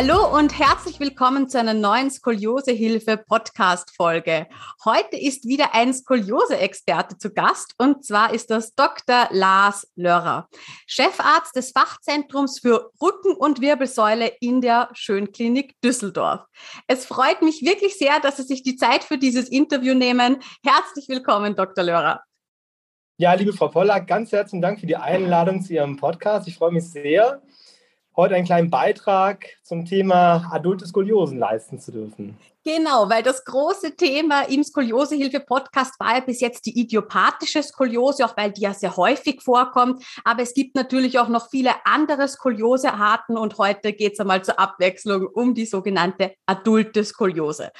Hallo und herzlich willkommen zu einer neuen Skoliosehilfe-Podcast-Folge. Heute ist wieder ein Skoliose-Experte zu Gast und zwar ist das Dr. Lars Lörrer, Chefarzt des Fachzentrums für Rücken- und Wirbelsäule in der Schönklinik Düsseldorf. Es freut mich wirklich sehr, dass Sie sich die Zeit für dieses Interview nehmen. Herzlich willkommen, Dr. Lörrer. Ja, liebe Frau Pollack, ganz herzlichen Dank für die Einladung zu Ihrem Podcast. Ich freue mich sehr heute einen kleinen Beitrag zum Thema adulte Skoliosen leisten zu dürfen. Genau, weil das große Thema im Skoliosehilfe-Podcast war ja bis jetzt die idiopathische Skoliose, auch weil die ja sehr häufig vorkommt. Aber es gibt natürlich auch noch viele andere Skoliosearten und heute geht es einmal zur Abwechslung um die sogenannte adulte Skoliose.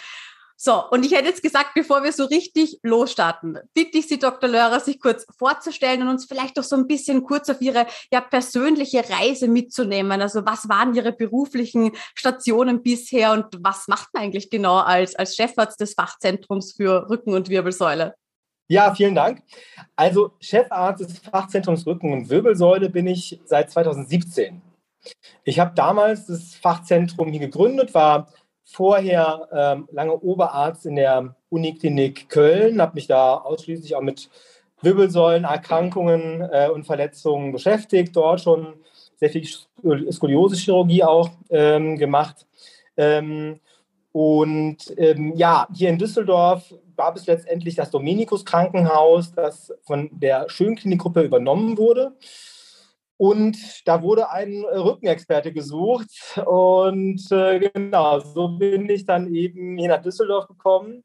So, und ich hätte jetzt gesagt, bevor wir so richtig losstarten, bitte ich Sie, Dr. Lörer, sich kurz vorzustellen und uns vielleicht auch so ein bisschen kurz auf Ihre ja, persönliche Reise mitzunehmen. Also was waren Ihre beruflichen Stationen bisher und was macht man eigentlich genau als, als Chefarzt des Fachzentrums für Rücken- und Wirbelsäule? Ja, vielen Dank. Also Chefarzt des Fachzentrums Rücken- und Wirbelsäule bin ich seit 2017. Ich habe damals das Fachzentrum hier gegründet, war vorher ähm, lange Oberarzt in der Uniklinik Köln, habe mich da ausschließlich auch mit Wirbelsäulenerkrankungen äh, und Verletzungen beschäftigt, dort schon sehr viel Skoliose-Chirurgie auch ähm, gemacht. Ähm, und ähm, ja, hier in Düsseldorf gab es letztendlich das Dominikus Krankenhaus, das von der Schönklinikgruppe übernommen wurde. Und da wurde ein Rückenexperte gesucht. Und äh, genau, so bin ich dann eben hier nach Düsseldorf gekommen.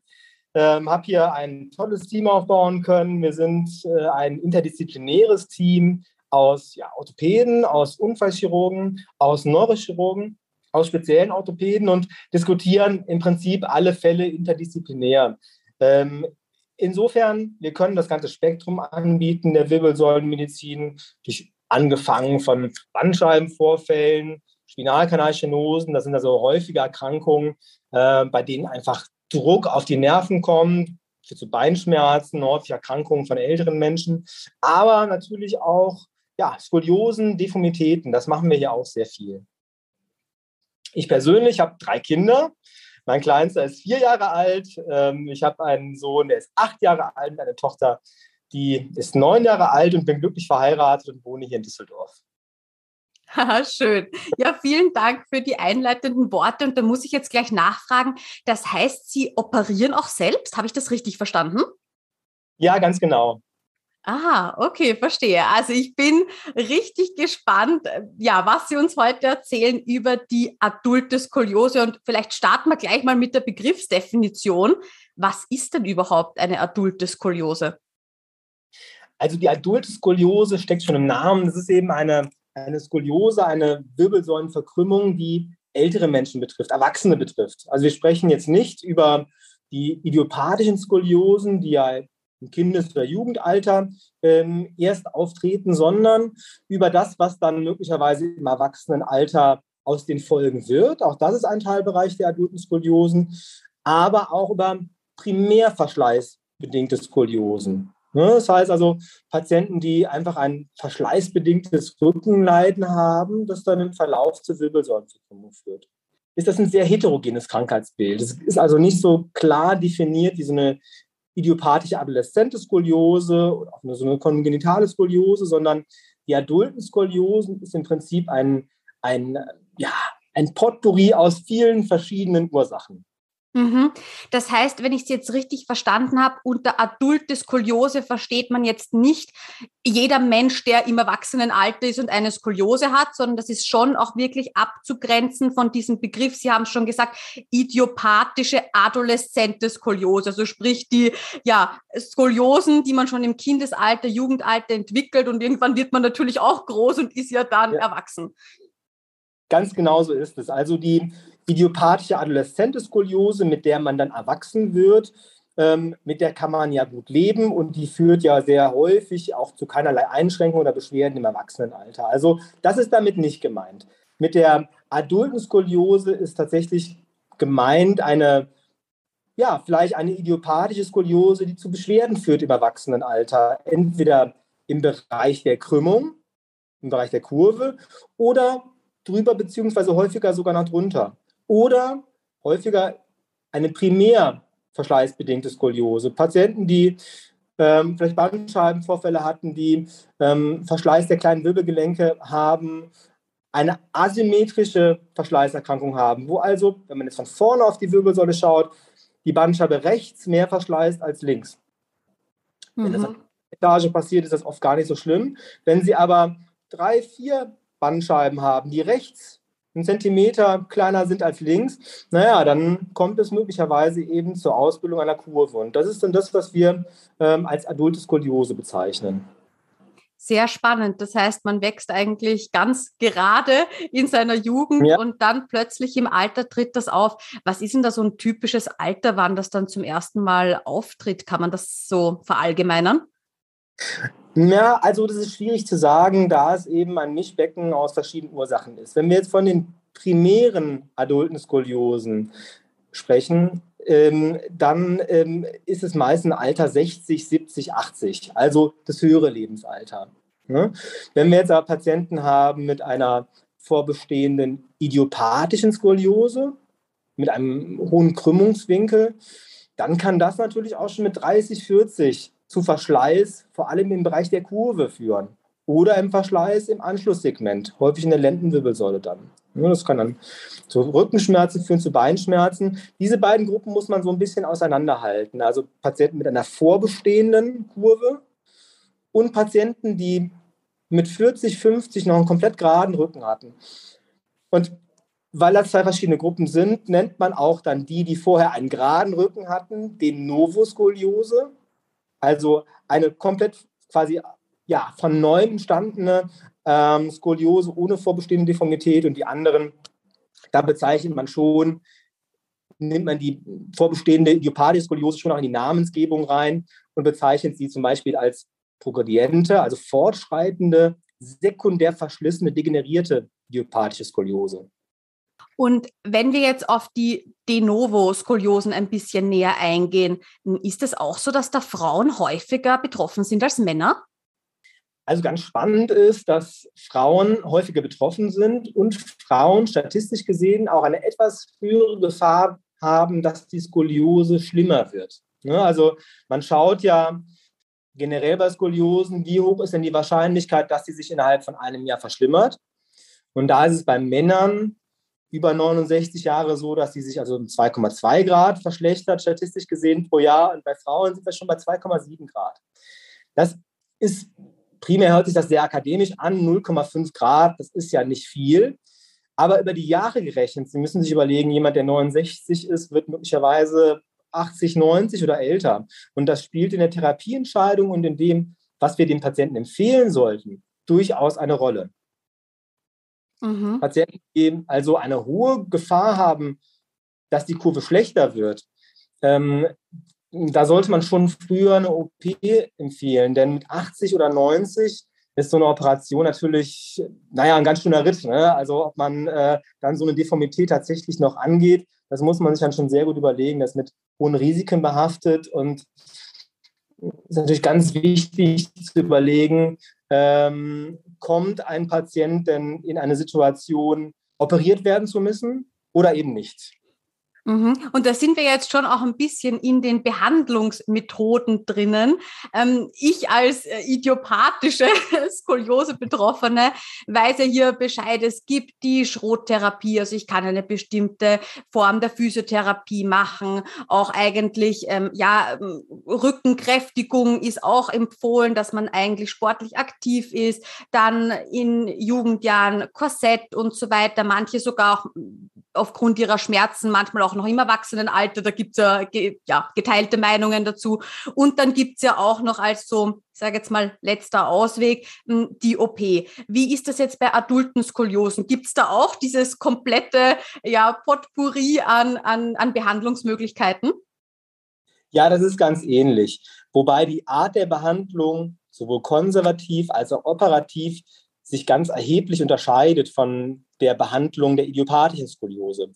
Ähm, habe hier ein tolles Team aufbauen können. Wir sind äh, ein interdisziplinäres Team aus ja, Orthopäden, aus Unfallchirurgen, aus Neurochirurgen, aus speziellen Orthopäden und diskutieren im Prinzip alle Fälle interdisziplinär. Ähm, insofern, wir können das ganze Spektrum anbieten der Wirbelsäulenmedizin durch angefangen von Bandscheibenvorfällen, Spinalkanalstenosen, das sind also häufige Erkrankungen, äh, bei denen einfach Druck auf die Nerven kommt, zu Beinschmerzen, häufig Erkrankungen von älteren Menschen, aber natürlich auch ja, Skoliosen, Deformitäten, das machen wir hier auch sehr viel. Ich persönlich habe drei Kinder. Mein Kleinster ist vier Jahre alt. Ähm, ich habe einen Sohn, der ist acht Jahre alt, eine Tochter, die ist neun Jahre alt und bin glücklich verheiratet und wohne hier in Düsseldorf. Schön. Ja, vielen Dank für die einleitenden Worte. Und da muss ich jetzt gleich nachfragen. Das heißt, Sie operieren auch selbst? Habe ich das richtig verstanden? Ja, ganz genau. Ah, okay, verstehe. Also ich bin richtig gespannt, ja, was Sie uns heute erzählen über die adulte Skoliose. Und vielleicht starten wir gleich mal mit der Begriffsdefinition. Was ist denn überhaupt eine adulte Skoliose? Also die adulte Skoliose steckt schon im Namen. Das ist eben eine, eine Skoliose, eine Wirbelsäulenverkrümmung, die ältere Menschen betrifft, Erwachsene betrifft. Also wir sprechen jetzt nicht über die idiopathischen Skoliosen, die ja im Kindes- oder Jugendalter ähm, erst auftreten, sondern über das, was dann möglicherweise im Erwachsenenalter aus den Folgen wird. Auch das ist ein Teilbereich der adulten Skoliosen, aber auch über primärverschleißbedingte Skoliosen. Ne, das heißt also, Patienten, die einfach ein verschleißbedingtes Rückenleiden haben, das dann im Verlauf zur Wirbelsäulenverkrümmung führt. Ist das ein sehr heterogenes Krankheitsbild. Es ist also nicht so klar definiert wie so eine idiopathische adoleszente Skoliose oder auch so eine kongenitale Skoliose, sondern die adulten Skoliosen ist im Prinzip ein, ein, ja, ein Potpourri aus vielen verschiedenen Ursachen. Mhm. Das heißt, wenn ich es jetzt richtig verstanden habe, unter adulte Skoliose versteht man jetzt nicht jeder Mensch, der im Erwachsenenalter ist und eine Skoliose hat, sondern das ist schon auch wirklich abzugrenzen von diesem Begriff. Sie haben schon gesagt, idiopathische adoleszente Skoliose, also sprich die ja, Skoliosen, die man schon im Kindesalter, Jugendalter entwickelt und irgendwann wird man natürlich auch groß und ist ja dann ja. erwachsen. Ganz genau so ist es. Also die idiopathische adoleszente Skoliose, mit der man dann erwachsen wird, ähm, mit der kann man ja gut leben und die führt ja sehr häufig auch zu keinerlei Einschränkungen oder Beschwerden im Erwachsenenalter. Also das ist damit nicht gemeint. Mit der adulten Skoliose ist tatsächlich gemeint eine, ja, vielleicht eine idiopathische Skoliose, die zu Beschwerden führt im Erwachsenenalter. Entweder im Bereich der Krümmung, im Bereich der Kurve oder drüber beziehungsweise häufiger sogar noch drunter. Oder häufiger eine primär verschleißbedingte Skoliose. Patienten, die ähm, vielleicht Bandscheibenvorfälle hatten, die ähm, Verschleiß der kleinen Wirbelgelenke haben, eine asymmetrische Verschleißerkrankung haben, wo also, wenn man jetzt von vorne auf die Wirbelsäule schaut, die Bandscheibe rechts mehr verschleißt als links. Mhm. Wenn das auf der Etage passiert, ist das oft gar nicht so schlimm. Wenn Sie aber drei, vier Bandscheiben haben, die rechts einen Zentimeter kleiner sind als links, naja, dann kommt es möglicherweise eben zur Ausbildung einer Kurve. Und das ist dann das, was wir ähm, als adulte Skoliose bezeichnen. Sehr spannend. Das heißt, man wächst eigentlich ganz gerade in seiner Jugend ja. und dann plötzlich im Alter tritt das auf. Was ist denn da so ein typisches Alter, wann das dann zum ersten Mal auftritt? Kann man das so verallgemeinern? Ja, also das ist schwierig zu sagen, da es eben ein Mischbecken aus verschiedenen Ursachen ist. Wenn wir jetzt von den primären adulten Skoliosen sprechen, ähm, dann ähm, ist es meist ein Alter 60, 70, 80, also das höhere Lebensalter. Ne? Wenn wir jetzt aber Patienten haben mit einer vorbestehenden idiopathischen Skoliose, mit einem hohen Krümmungswinkel, dann kann das natürlich auch schon mit 30, 40 zu Verschleiß, vor allem im Bereich der Kurve führen. Oder im Verschleiß im Anschlusssegment, häufig in der Lendenwirbelsäule dann. Das kann dann zu Rückenschmerzen führen, zu Beinschmerzen. Diese beiden Gruppen muss man so ein bisschen auseinanderhalten. Also Patienten mit einer vorbestehenden Kurve und Patienten, die mit 40, 50 noch einen komplett geraden Rücken hatten. Und weil das zwei verschiedene Gruppen sind, nennt man auch dann die, die vorher einen geraden Rücken hatten, den Novoskoliose also eine komplett quasi ja, von neuem entstandene ähm, Skoliose ohne vorbestehende Deformität und die anderen, da bezeichnet man schon, nimmt man die vorbestehende idiopathische Skoliose schon auch in die Namensgebung rein und bezeichnet sie zum Beispiel als progrediente, also fortschreitende, sekundär verschlissene, degenerierte idiopathische Skoliose. Und wenn wir jetzt auf die De novo-Skoliosen ein bisschen näher eingehen, ist es auch so, dass da Frauen häufiger betroffen sind als Männer? Also ganz spannend ist, dass Frauen häufiger betroffen sind und Frauen statistisch gesehen auch eine etwas höhere Gefahr haben, dass die Skoliose schlimmer wird. Ne, also man schaut ja generell bei Skoliosen, wie hoch ist denn die Wahrscheinlichkeit, dass sie sich innerhalb von einem Jahr verschlimmert. Und da ist es bei Männern über 69 Jahre so, dass sie sich also um 2,2 Grad verschlechtert, statistisch gesehen pro Jahr. Und bei Frauen sind wir schon bei 2,7 Grad. Das ist, primär hört sich das sehr akademisch an, 0,5 Grad, das ist ja nicht viel. Aber über die Jahre gerechnet, Sie müssen sich überlegen, jemand, der 69 ist, wird möglicherweise 80, 90 oder älter. Und das spielt in der Therapieentscheidung und in dem, was wir dem Patienten empfehlen sollten, durchaus eine Rolle. Mhm. Patienten, die also eine hohe Gefahr haben, dass die Kurve schlechter wird, ähm, da sollte man schon früher eine OP empfehlen, denn mit 80 oder 90 ist so eine Operation natürlich, naja, ein ganz schöner Ritt. Ne? Also ob man äh, dann so eine Deformität tatsächlich noch angeht, das muss man sich dann schon sehr gut überlegen, das mit hohen Risiken behaftet und ist natürlich ganz wichtig zu überlegen, ähm, kommt ein Patient denn in eine Situation, operiert werden zu müssen oder eben nicht? Mhm. Und da sind wir jetzt schon auch ein bisschen in den Behandlungsmethoden drinnen. Ähm, ich als äh, idiopathische Skoliose-Betroffene weiß ja hier Bescheid. Es gibt die Schrottherapie, also ich kann eine bestimmte Form der Physiotherapie machen. Auch eigentlich, ähm, ja, ähm, Rückenkräftigung ist auch empfohlen, dass man eigentlich sportlich aktiv ist. Dann in Jugendjahren Korsett und so weiter. Manche sogar auch aufgrund ihrer Schmerzen, manchmal auch noch im Erwachsenenalter, da gibt's ja, ja geteilte Meinungen dazu. Und dann gibt's ja auch noch als so, ich sage jetzt mal, letzter Ausweg, hm, die OP. Wie ist das jetzt bei adulten Skoliosen? Gibt's da auch dieses komplette ja, Potpourri an, an, an Behandlungsmöglichkeiten? Ja, das ist ganz ähnlich. Wobei die Art der Behandlung sowohl konservativ als auch operativ sich ganz erheblich unterscheidet von der Behandlung der idiopathischen Skoliose.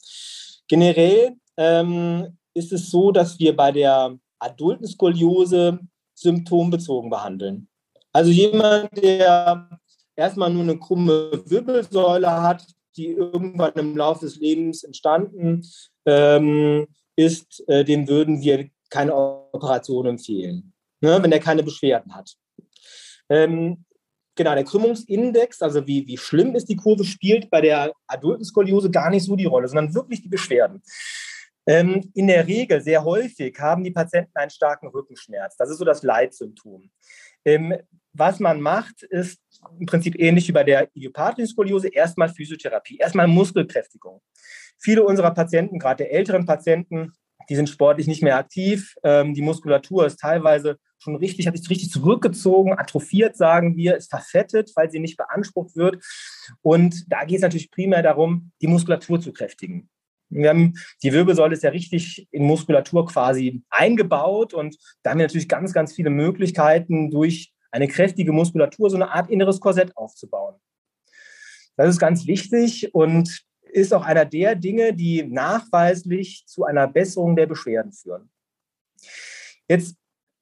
Generell ähm, ist es so, dass wir bei der adulten Skoliose symptombezogen behandeln. Also jemand, der erstmal nur eine krumme Wirbelsäule hat, die irgendwann im Laufe des Lebens entstanden ähm, ist, äh, dem würden wir keine Operation empfehlen, ne, wenn er keine Beschwerden hat. Ähm, genau, der Krümmungsindex, also wie, wie schlimm ist die Kurve, spielt bei der adulten Skoliose gar nicht so die Rolle, sondern wirklich die Beschwerden. Ähm, in der Regel, sehr häufig, haben die Patienten einen starken Rückenschmerz. Das ist so das Leitsymptom. Ähm, was man macht, ist im Prinzip ähnlich wie bei der idiopathischen Skoliose, erstmal Physiotherapie, erstmal Muskelkräftigung. Viele unserer Patienten, gerade der älteren Patienten, die sind sportlich nicht mehr aktiv. Ähm, die Muskulatur ist teilweise schon richtig, hat sich richtig zurückgezogen, atrophiert, sagen wir, ist verfettet, weil sie nicht beansprucht wird. Und da geht es natürlich primär darum, die Muskulatur zu kräftigen. Wir haben, die Wirbelsäule ist ja richtig in Muskulatur quasi eingebaut und da haben wir natürlich ganz, ganz viele Möglichkeiten, durch eine kräftige Muskulatur so eine Art inneres Korsett aufzubauen. Das ist ganz wichtig und ist auch einer der Dinge, die nachweislich zu einer Besserung der Beschwerden führen. Jetzt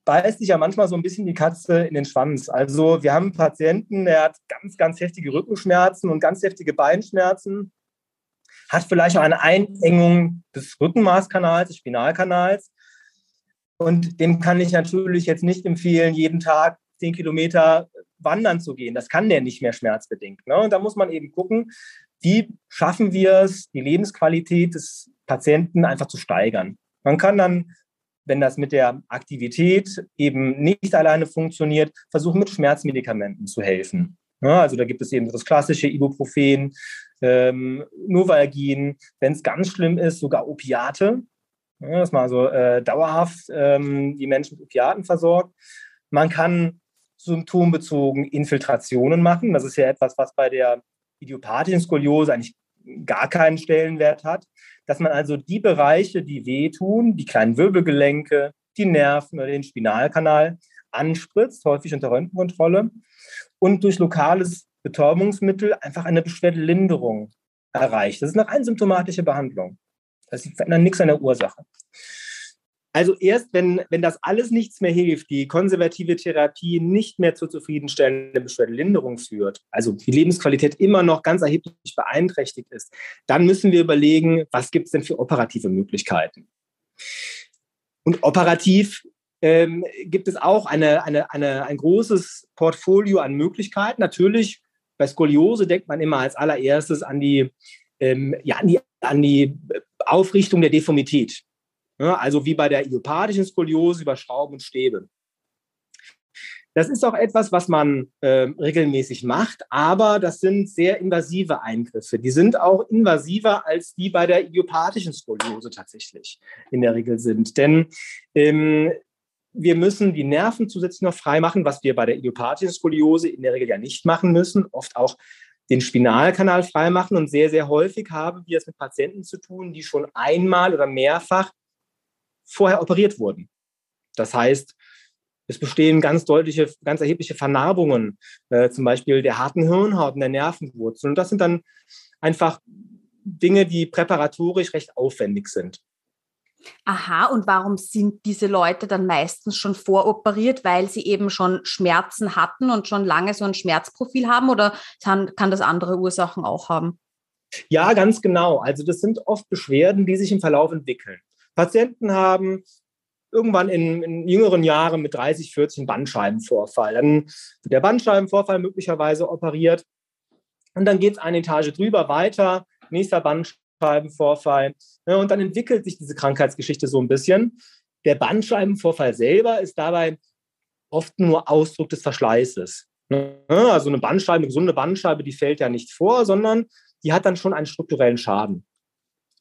beißt sich ja manchmal so ein bisschen die Katze in den Schwanz. Also wir haben einen Patienten, der hat ganz, ganz heftige Rückenschmerzen und ganz heftige Beinschmerzen hat vielleicht auch eine Einengung des Rückenmaßkanals, des Spinalkanals. Und dem kann ich natürlich jetzt nicht empfehlen, jeden Tag zehn Kilometer wandern zu gehen. Das kann der nicht mehr schmerzbedingt. Ne? Und da muss man eben gucken, wie schaffen wir es, die Lebensqualität des Patienten einfach zu steigern. Man kann dann, wenn das mit der Aktivität eben nicht alleine funktioniert, versuchen, mit Schmerzmedikamenten zu helfen. Ja, also da gibt es eben das klassische Ibuprofen, ähm, Novalgin, wenn es ganz schlimm ist, sogar Opiate, ja, dass man also äh, dauerhaft ähm, die Menschen mit Opiaten versorgt. Man kann symptombezogen Infiltrationen machen. Das ist ja etwas, was bei der idiopathischen Skoliose eigentlich gar keinen Stellenwert hat. Dass man also die Bereiche, die wehtun, die kleinen Wirbelgelenke, die Nerven oder den Spinalkanal anspritzt, häufig unter Röntgenkontrolle, und durch lokales Betäubungsmittel einfach eine Beschwerdelinderung erreicht. Das ist eine rein symptomatische Behandlung. Das verändert nichts an der Ursache. Also erst, wenn, wenn das alles nichts mehr hilft, die konservative Therapie nicht mehr zur zufriedenstellenden Beschwerdelinderung führt, also die Lebensqualität immer noch ganz erheblich beeinträchtigt ist, dann müssen wir überlegen, was gibt es denn für operative Möglichkeiten. Und operativ ähm, gibt es auch eine, eine, eine, ein großes Portfolio an Möglichkeiten. Natürlich bei Skoliose denkt man immer als allererstes an die, ähm, ja, an die, an die Aufrichtung der Deformität. Ja, also wie bei der idiopathischen Skoliose über Schrauben und Stäbe. Das ist auch etwas, was man äh, regelmäßig macht, aber das sind sehr invasive Eingriffe. Die sind auch invasiver als die bei der idiopathischen Skoliose tatsächlich in der Regel sind. Denn ähm, wir müssen die Nerven zusätzlich noch frei machen, was wir bei der idiopathischen Skoliose in der Regel ja nicht machen müssen, oft auch den Spinalkanal frei machen. Und sehr, sehr häufig haben wir es mit Patienten zu tun, die schon einmal oder mehrfach vorher operiert wurden. Das heißt, es bestehen ganz deutliche, ganz erhebliche Vernarbungen, äh, zum Beispiel der harten Hirnhaut und der Nervenwurzel. Und das sind dann einfach Dinge, die präparatorisch recht aufwendig sind. Aha, und warum sind diese Leute dann meistens schon voroperiert, weil sie eben schon Schmerzen hatten und schon lange so ein Schmerzprofil haben oder kann, kann das andere Ursachen auch haben? Ja, ganz genau. Also das sind oft Beschwerden, die sich im Verlauf entwickeln. Patienten haben irgendwann in, in, jüngeren Jahren mit 30, 40 einen Bandscheibenvorfall. Dann wird der Bandscheibenvorfall möglicherweise operiert und dann geht es eine Etage drüber weiter, nächster Bandscheibenvorfall. Ne, und dann entwickelt sich diese Krankheitsgeschichte so ein bisschen. Der Bandscheibenvorfall selber ist dabei oft nur Ausdruck des Verschleißes. Ne, also eine Bandscheibe, eine gesunde Bandscheibe, die fällt ja nicht vor, sondern die hat dann schon einen strukturellen Schaden.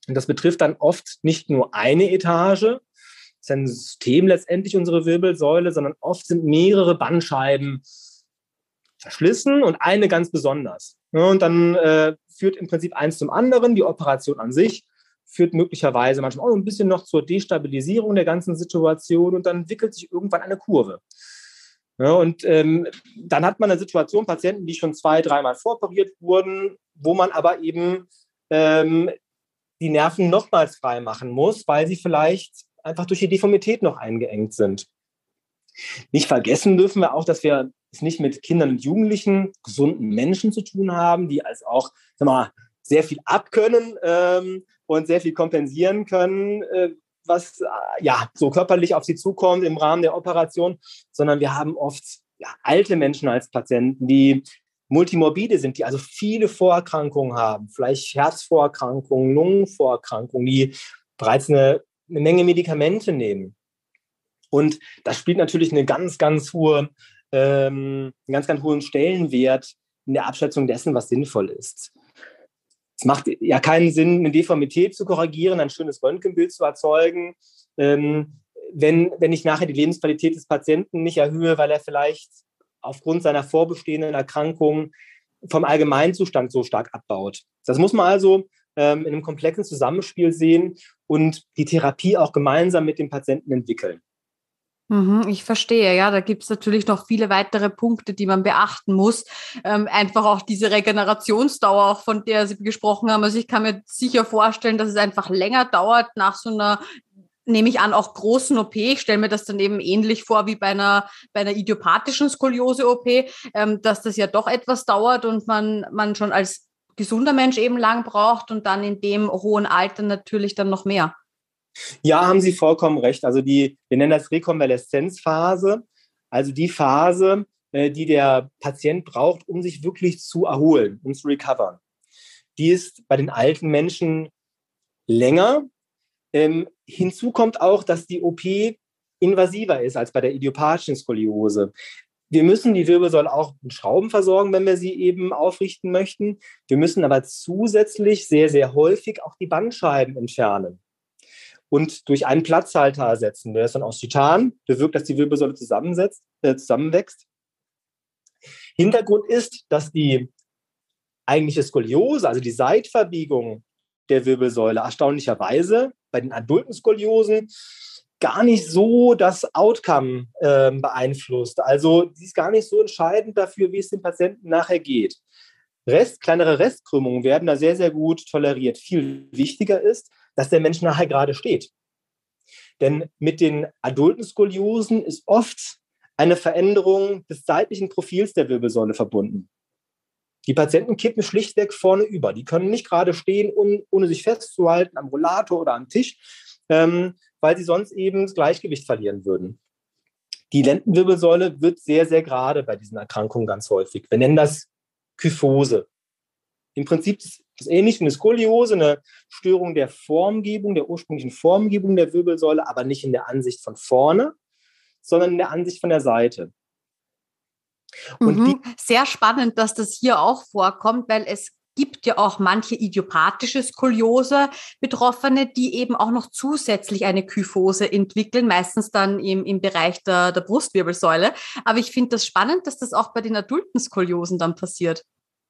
Und das betrifft dann oft nicht nur eine Etage, ist ein System letztendlich unsere Wirbelsäule, sondern oft sind mehrere Bandscheiben verschlissen und eine ganz besonders. Und dann äh, führt im Prinzip eins zum anderen. Die Operation an sich führt möglicherweise manchmal auch ein bisschen noch zur Destabilisierung der ganzen Situation und dann entwickelt sich irgendwann eine Kurve. Ja, und ähm, dann hat man eine Situation, Patienten, die schon zwei, dreimal voroperiert wurden, wo man aber eben ähm, die Nerven nochmals frei machen muss, weil sie vielleicht einfach durch die Deformität noch eingeengt sind. Nicht vergessen dürfen wir auch, dass wir es nicht mit Kindern und Jugendlichen, gesunden Menschen zu tun haben, die als auch sag mal, sehr viel abkönnen ähm, und sehr viel kompensieren können, äh, was äh, ja so körperlich auf sie zukommt im Rahmen der Operation, sondern wir haben oft ja, alte Menschen als Patienten, die multimorbide sind, die also viele Vorerkrankungen haben, vielleicht Herzvorerkrankungen, Lungenvorerkrankungen, die bereits eine, eine Menge Medikamente nehmen. Und das spielt natürlich eine ganz, ganz hohe, ähm, einen ganz, ganz hohen Stellenwert in der Abschätzung dessen, was sinnvoll ist. Es macht ja keinen Sinn, eine Deformität zu korrigieren, ein schönes Röntgenbild zu erzeugen, ähm, wenn, wenn ich nachher die Lebensqualität des Patienten nicht erhöhe, weil er vielleicht aufgrund seiner vorbestehenden Erkrankung vom Allgemeinzustand so stark abbaut. Das muss man also ähm, in einem komplexen Zusammenspiel sehen und die Therapie auch gemeinsam mit dem Patienten entwickeln. Mhm, ich verstehe, ja, da gibt es natürlich noch viele weitere Punkte, die man beachten muss. Ähm, einfach auch diese Regenerationsdauer, auch von der Sie gesprochen haben. Also ich kann mir sicher vorstellen, dass es einfach länger dauert nach so einer nehme ich an, auch großen OP. Ich stelle mir das dann eben ähnlich vor wie bei einer, bei einer idiopathischen Skoliose-OP, ähm, dass das ja doch etwas dauert und man, man schon als gesunder Mensch eben lang braucht und dann in dem hohen Alter natürlich dann noch mehr. Ja, haben Sie vollkommen recht. Also die, wir nennen das Rekonvaleszenzphase, also die Phase, äh, die der Patient braucht, um sich wirklich zu erholen, um zu recovern. Die ist bei den alten Menschen länger, ähm, hinzu kommt auch, dass die OP invasiver ist als bei der idiopathischen Skoliose. Wir müssen die Wirbelsäule auch mit Schrauben versorgen, wenn wir sie eben aufrichten möchten. Wir müssen aber zusätzlich sehr, sehr häufig auch die Bandscheiben entfernen und durch einen Platzhalter ersetzen. Der ist dann aus Titan, bewirkt, dass die Wirbelsäule zusammensetzt, äh, zusammenwächst. Hintergrund ist, dass die eigentliche Skoliose, also die Seitverbiegung der Wirbelsäule, erstaunlicherweise bei den adulten Skoliosen gar nicht so das Outcome äh, beeinflusst. Also sie ist gar nicht so entscheidend dafür, wie es dem Patienten nachher geht. Rest, kleinere Restkrümmungen werden da sehr, sehr gut toleriert. Viel wichtiger ist, dass der Mensch nachher gerade steht. Denn mit den adulten Skoliosen ist oft eine Veränderung des seitlichen Profils der Wirbelsäule verbunden. Die Patienten kippen schlichtweg vorne über. Die können nicht gerade stehen, ohne sich festzuhalten am Rollator oder am Tisch, ähm, weil sie sonst eben das Gleichgewicht verlieren würden. Die Lendenwirbelsäule wird sehr, sehr gerade bei diesen Erkrankungen ganz häufig. Wir nennen das Kyphose. Im Prinzip ist das ähnlich wie eine Skoliose, eine Störung der Formgebung, der ursprünglichen Formgebung der Wirbelsäule, aber nicht in der Ansicht von vorne, sondern in der Ansicht von der Seite. Mhm. Sehr spannend, dass das hier auch vorkommt, weil es gibt ja auch manche idiopathische Skoliose-Betroffene, die eben auch noch zusätzlich eine Kyphose entwickeln, meistens dann im, im Bereich der, der Brustwirbelsäule. Aber ich finde das spannend, dass das auch bei den adulten Skoliosen dann passiert.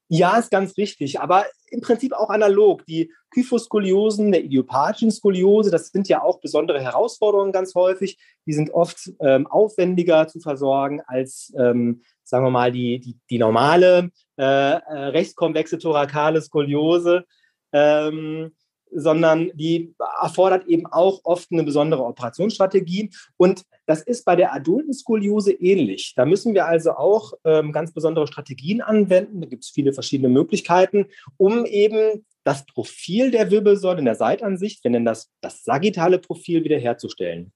Ja, ist ganz richtig, aber im Prinzip auch analog. Die Kyphoskoliosen, der idiopathischen Skoliose, das sind ja auch besondere Herausforderungen ganz häufig. Die sind oft ähm, aufwendiger zu versorgen als, ähm, sagen wir mal, die, die, die normale äh, äh rechtskonvexe thorakale Skoliose. Ähm, sondern die erfordert eben auch oft eine besondere Operationsstrategie. Und das ist bei der adulten Skoliose ähnlich. Da müssen wir also auch ähm, ganz besondere Strategien anwenden. Da gibt es viele verschiedene Möglichkeiten, um eben das Profil der Wirbelsäule in der Seitansicht, wir nennen das das sagittale Profil, wiederherzustellen.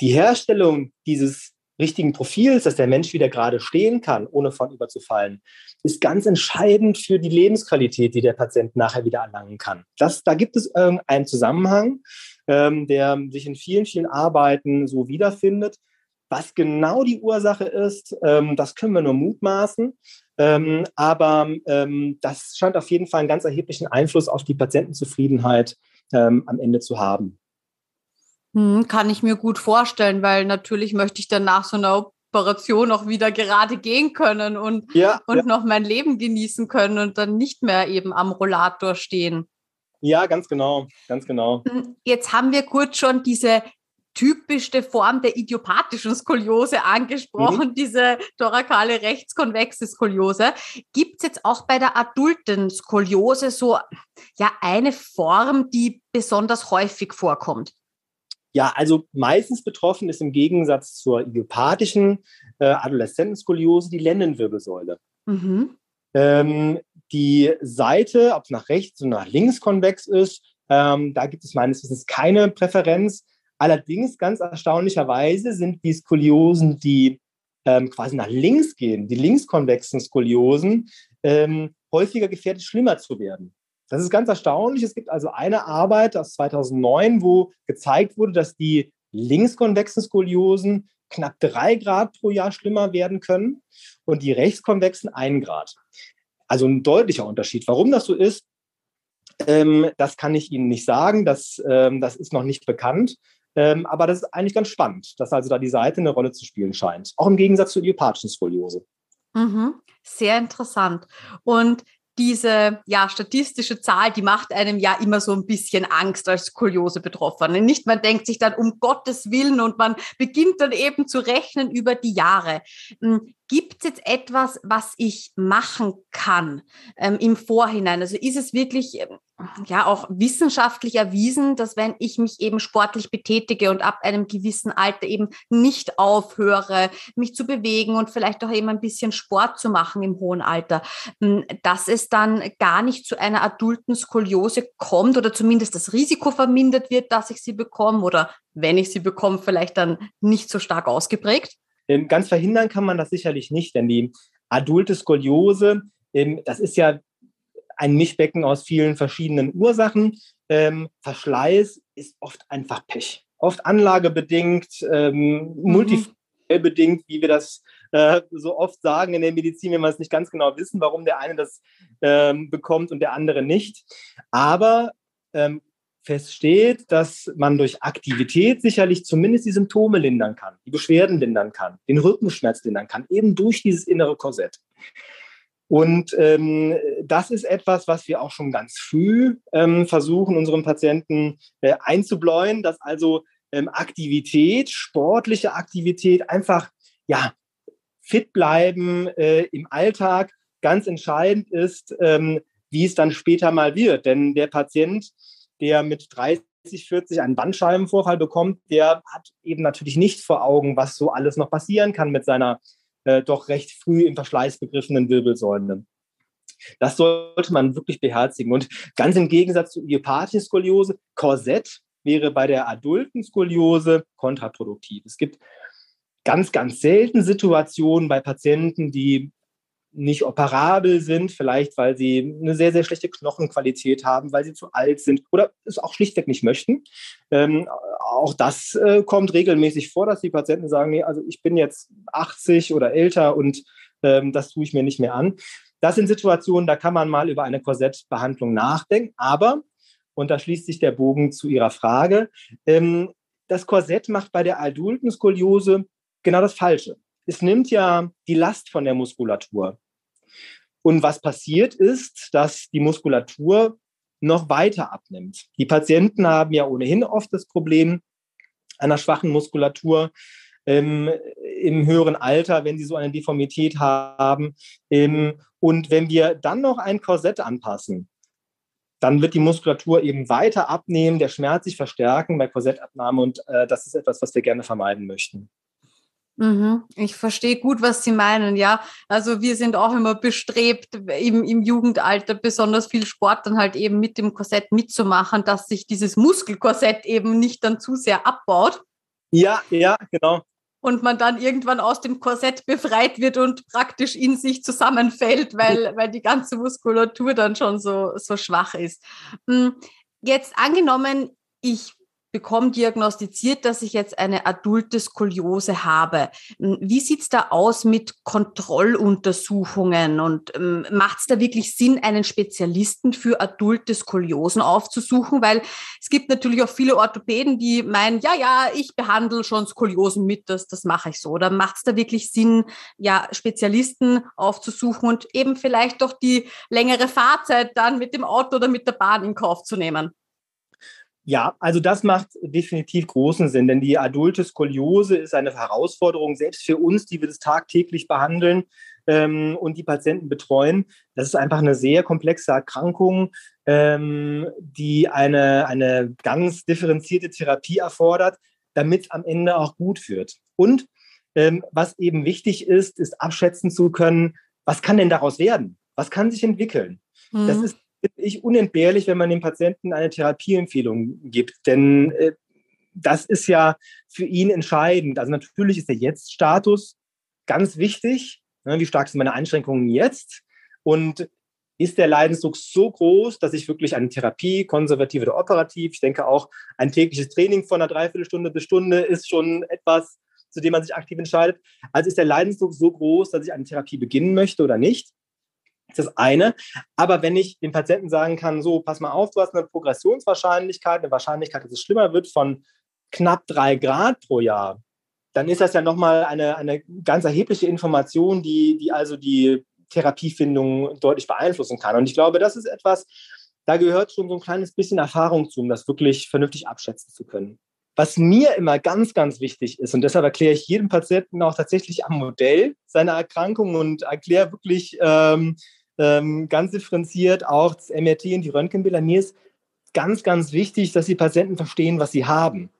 Die Herstellung dieses richtigen Profils, dass der Mensch wieder gerade stehen kann, ohne von überzufallen, ist ganz entscheidend für die Lebensqualität, die der Patient nachher wieder erlangen kann. Das, da gibt es einen Zusammenhang, ähm, der sich in vielen, vielen Arbeiten so wiederfindet. Was genau die Ursache ist, ähm, das können wir nur mutmaßen. Ähm, aber ähm, das scheint auf jeden Fall einen ganz erheblichen Einfluss auf die Patientenzufriedenheit ähm, am Ende zu haben. Hm, kann ich mir gut vorstellen, weil natürlich möchte ich dann nach so einer Operation auch wieder gerade gehen können und, ja, und ja. noch mein Leben genießen können und dann nicht mehr eben am Rollator stehen. Ja, ganz genau, ganz genau. Hm, jetzt haben wir kurz schon diese typischste Form der idiopathischen Skoliose angesprochen, mhm. diese thorakale rechtskonvexe Skoliose. Gibt es jetzt auch bei der adulten Skoliose so ja eine Form, die besonders häufig vorkommt? Ja, also meistens betroffen ist im Gegensatz zur idiopathischen äh, Adoleszentenskoliose die Lendenwirbelsäule. Mhm. Ähm, die Seite, ob es nach rechts oder nach links konvex ist, ähm, da gibt es meines Wissens keine Präferenz. Allerdings, ganz erstaunlicherweise, sind die Skoliosen, die ähm, quasi nach links gehen, die linkskonvexen Skoliosen, ähm, häufiger gefährdet, schlimmer zu werden. Das ist ganz erstaunlich. Es gibt also eine Arbeit aus 2009, wo gezeigt wurde, dass die linkskonvexen Skoliosen knapp drei Grad pro Jahr schlimmer werden können und die rechtskonvexen ein Grad. Also ein deutlicher Unterschied. Warum das so ist, ähm, das kann ich Ihnen nicht sagen. Das, ähm, das ist noch nicht bekannt. Ähm, aber das ist eigentlich ganz spannend, dass also da die Seite eine Rolle zu spielen scheint. Auch im Gegensatz zur idiopathischen Skoliose. Mhm, sehr interessant. Und diese ja, statistische Zahl, die macht einem ja immer so ein bisschen Angst als Skoliose-Betroffene. Nicht, man denkt sich dann um Gottes Willen und man beginnt dann eben zu rechnen über die Jahre. Gibt es jetzt etwas, was ich machen kann ähm, im Vorhinein? Also ist es wirklich ähm, ja auch wissenschaftlich erwiesen, dass wenn ich mich eben sportlich betätige und ab einem gewissen Alter eben nicht aufhöre, mich zu bewegen und vielleicht auch eben ein bisschen Sport zu machen im hohen Alter, hm, dass es dann gar nicht zu einer adulten Skoliose kommt oder zumindest das Risiko vermindert wird, dass ich sie bekomme oder wenn ich sie bekomme, vielleicht dann nicht so stark ausgeprägt? Ähm, ganz verhindern kann man das sicherlich nicht, denn die adulte Skoliose, ähm, das ist ja ein Mischbecken aus vielen verschiedenen Ursachen. Ähm, Verschleiß ist oft einfach Pech. Oft anlagebedingt, ähm, mhm. bedingt, wie wir das äh, so oft sagen in der Medizin, wenn wir es nicht ganz genau wissen, warum der eine das ähm, bekommt und der andere nicht. Aber ähm, feststeht, dass man durch Aktivität sicherlich zumindest die Symptome lindern kann, die Beschwerden lindern kann, den Rückenschmerz lindern kann, eben durch dieses innere Korsett. Und ähm, das ist etwas, was wir auch schon ganz früh ähm, versuchen, unseren Patienten äh, einzubläuen, dass also ähm, Aktivität, sportliche Aktivität, einfach ja fit bleiben äh, im Alltag ganz entscheidend ist, ähm, wie es dann später mal wird. Denn der Patient der mit 30, 40 einen Bandscheibenvorfall bekommt, der hat eben natürlich nicht vor Augen, was so alles noch passieren kann mit seiner äh, doch recht früh im Verschleiß begriffenen Wirbelsäule. Das sollte man wirklich beherzigen. Und ganz im Gegensatz zur idiopathischen Skoliose, Korsett wäre bei der adulten Skoliose kontraproduktiv. Es gibt ganz, ganz selten Situationen bei Patienten, die nicht operabel sind, vielleicht weil sie eine sehr, sehr schlechte Knochenqualität haben, weil sie zu alt sind oder es auch schlichtweg nicht möchten. Ähm, auch das äh, kommt regelmäßig vor, dass die Patienten sagen, nee, also ich bin jetzt 80 oder älter und ähm, das tue ich mir nicht mehr an. Das sind Situationen, da kann man mal über eine Korsettbehandlung nachdenken, aber, und da schließt sich der Bogen zu Ihrer Frage, ähm, das Korsett macht bei der adulten Skoliose genau das Falsche. Es nimmt ja die Last von der Muskulatur. Und was passiert ist, dass die Muskulatur noch weiter abnimmt. Die Patienten haben ja ohnehin oft das Problem einer schwachen Muskulatur ähm, im höheren Alter, wenn sie so eine Deformität haben. Ähm, und wenn wir dann noch ein Korsett anpassen, dann wird die Muskulatur eben weiter abnehmen, der Schmerz sich verstärken bei Korsettabnahme und äh, das ist etwas, was wir gerne vermeiden möchten. Mhm. Ich verstehe gut, was Sie meinen, ja. Also wir sind auch immer bestrebt, im, im Jugendalter besonders viel Sport dann halt eben mit dem Korsett mitzumachen, dass sich dieses Muskelkorsett eben nicht dann zu sehr abbaut. Ja, ja, genau. Und man dann irgendwann aus dem Korsett befreit wird und praktisch in sich zusammenfällt, weil, weil die ganze Muskulatur dann schon so, so schwach ist. Hm, jetzt angenommen, ich bekomme diagnostiziert, dass ich jetzt eine adulte Skoliose habe. Hm, wie sieht's da aus mit Kontrolluntersuchungen und ähm, macht es da wirklich Sinn, einen Spezialisten für adulte Skoliosen aufzusuchen? Weil es gibt natürlich auch viele Orthopäden, die meinen, ja, ja, ich behandle schon Skoliosen mit, das, das mache ich so. Oder macht es da wirklich Sinn, ja, Spezialisten aufzusuchen und eben vielleicht doch die längere Fahrzeit dann mit dem Auto oder mit der Bahn in Kauf zu nehmen? Ja, also das macht definitiv großen Sinn, denn die adulte Skoliose ist eine Herausforderung, selbst für uns, die wir das tagtäglich behandeln ähm, und die Patienten betreuen. Das ist einfach eine sehr komplexe Erkrankung, ähm, die eine, eine ganz differenzierte Therapie erfordert, damit am Ende auch gut wird. Und ähm, was eben wichtig ist, ist abschätzen zu können, was kann denn daraus werden? Was kann sich entwickeln? Mhm. Das ist ich unentbehrlich, wenn man dem Patienten eine Therapieempfehlung gibt. Denn äh, das ist ja für ihn entscheidend. Also natürlich ist der Jetzt-Status ganz wichtig. Ne? Wie stark sind meine Einschränkungen jetzt? Und ist der Leidensdruck so groß, dass ich wirklich eine Therapie, konservativ oder operativ, ich denke auch ein tägliches Training von einer Dreiviertelstunde bis Stunde ist schon etwas, zu dem man sich aktiv entscheidet. Also ist der Leidensdruck so groß, dass ich eine Therapie beginnen möchte oder nicht? Ist das eine. Aber wenn ich dem Patienten sagen kann, so, pass mal auf, du hast eine Progressionswahrscheinlichkeit, eine Wahrscheinlichkeit, dass es schlimmer wird von knapp drei Grad pro Jahr, dann ist das ja nochmal eine, eine ganz erhebliche Information, die, die also die Therapiefindung deutlich beeinflussen kann. Und ich glaube, das ist etwas, da gehört schon so ein kleines bisschen Erfahrung zu, um das wirklich vernünftig abschätzen zu können. Was mir immer ganz, ganz wichtig ist, und deshalb erkläre ich jedem Patienten auch tatsächlich am Modell seiner Erkrankung und erkläre wirklich ähm, ähm, ganz differenziert auch das MRT und die Röntgenbilder. Mir ist ganz, ganz wichtig, dass die Patienten verstehen, was sie haben.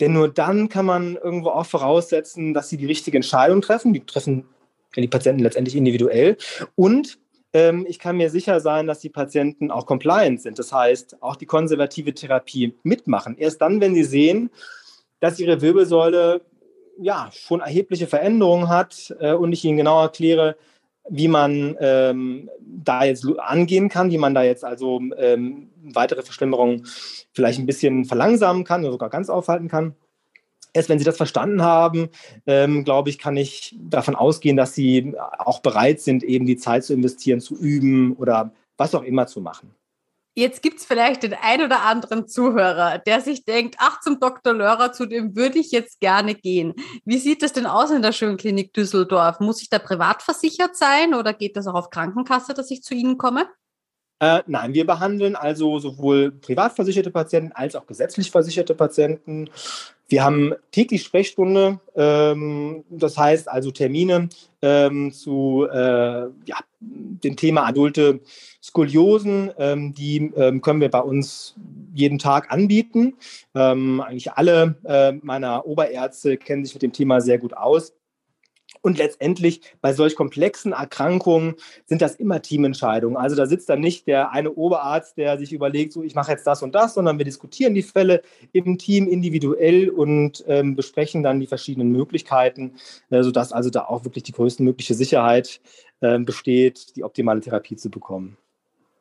Denn nur dann kann man irgendwo auch voraussetzen, dass sie die richtige Entscheidung treffen. Die treffen die Patienten letztendlich individuell. Und ähm, ich kann mir sicher sein, dass die Patienten auch compliant sind. Das heißt, auch die konservative Therapie mitmachen. Erst dann, wenn sie sehen, dass ihre Wirbelsäule ja schon erhebliche Veränderungen hat äh, und ich ihnen genau erkläre, wie man ähm, da jetzt angehen kann, wie man da jetzt also ähm, weitere Verschlimmerungen vielleicht ein bisschen verlangsamen kann oder sogar ganz aufhalten kann. Erst wenn Sie das verstanden haben, ähm, glaube ich, kann ich davon ausgehen, dass Sie auch bereit sind, eben die Zeit zu investieren, zu üben oder was auch immer zu machen. Jetzt gibt es vielleicht den ein oder anderen Zuhörer, der sich denkt, ach, zum Dr. Lörer, zu dem würde ich jetzt gerne gehen. Wie sieht das denn aus in der Schönklinik Düsseldorf? Muss ich da privat versichert sein oder geht das auch auf Krankenkasse, dass ich zu Ihnen komme? Äh, nein, wir behandeln also sowohl privat versicherte Patienten als auch gesetzlich versicherte Patienten. Wir haben täglich Sprechstunde, ähm, das heißt also Termine ähm, zu äh, ja, dem Thema adulte Skoliosen. Ähm, die ähm, können wir bei uns jeden Tag anbieten. Ähm, eigentlich alle äh, meiner Oberärzte kennen sich mit dem Thema sehr gut aus. Und letztendlich bei solch komplexen Erkrankungen sind das immer Teamentscheidungen. Also da sitzt dann nicht der eine Oberarzt, der sich überlegt, so ich mache jetzt das und das, sondern wir diskutieren die Fälle im Team individuell und ähm, besprechen dann die verschiedenen Möglichkeiten, äh, sodass also da auch wirklich die größtmögliche Sicherheit äh, besteht, die optimale Therapie zu bekommen.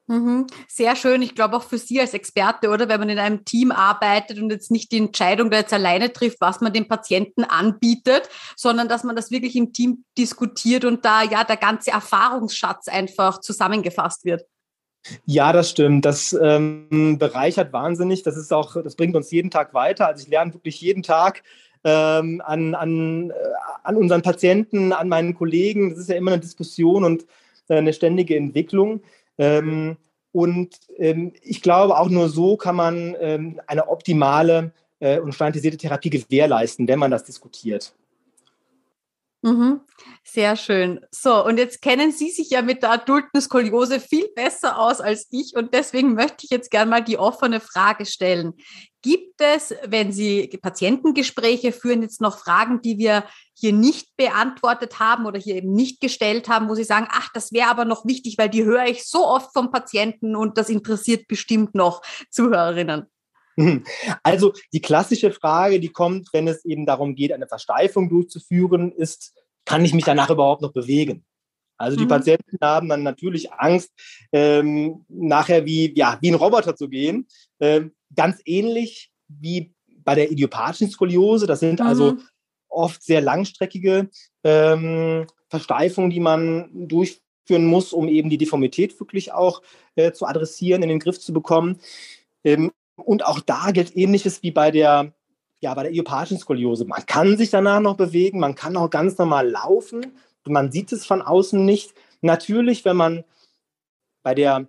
Mhm. Sehr schön. Ich glaube auch für Sie als Experte, oder wenn man in einem Team arbeitet und jetzt nicht die Entscheidung da jetzt alleine trifft, was man dem Patienten anbietet, sondern dass man das wirklich im Team diskutiert und da ja der ganze Erfahrungsschatz einfach zusammengefasst wird. Ja, das stimmt. Das ähm, bereichert wahnsinnig. Das ist auch, das bringt uns jeden Tag weiter. Also ich lerne wirklich jeden Tag ähm, an, an, äh, an unseren Patienten, an meinen Kollegen. Das ist ja immer eine Diskussion und eine ständige Entwicklung. Ähm, und ähm, ich glaube, auch nur so kann man ähm, eine optimale äh, und standardisierte Therapie gewährleisten, wenn man das diskutiert. Mhm. Sehr schön. So, und jetzt kennen Sie sich ja mit der adulten Skoliose viel besser aus als ich und deswegen möchte ich jetzt gerne mal die offene Frage stellen. Gibt es, wenn Sie Patientengespräche führen, jetzt noch Fragen, die wir hier nicht beantwortet haben oder hier eben nicht gestellt haben, wo Sie sagen, ach, das wäre aber noch wichtig, weil die höre ich so oft vom Patienten und das interessiert bestimmt noch Zuhörerinnen? Also die klassische Frage, die kommt, wenn es eben darum geht, eine Versteifung durchzuführen, ist, kann ich mich danach überhaupt noch bewegen? Also die mhm. Patienten haben dann natürlich Angst, ähm, nachher wie, ja, wie ein Roboter zu gehen. Ähm, ganz ähnlich wie bei der idiopathischen Skoliose, das sind also mhm. also oft sehr langstreckige ähm, Versteifungen, die man durchführen muss, um eben die Deformität wirklich auch äh, zu adressieren, in den Griff zu bekommen. Ähm, und auch da gilt Ähnliches wie bei der, ja, bei der idiopathischen Skoliose. Man kann sich danach noch bewegen, man kann auch ganz normal laufen, man sieht es von außen nicht. Natürlich, wenn man bei der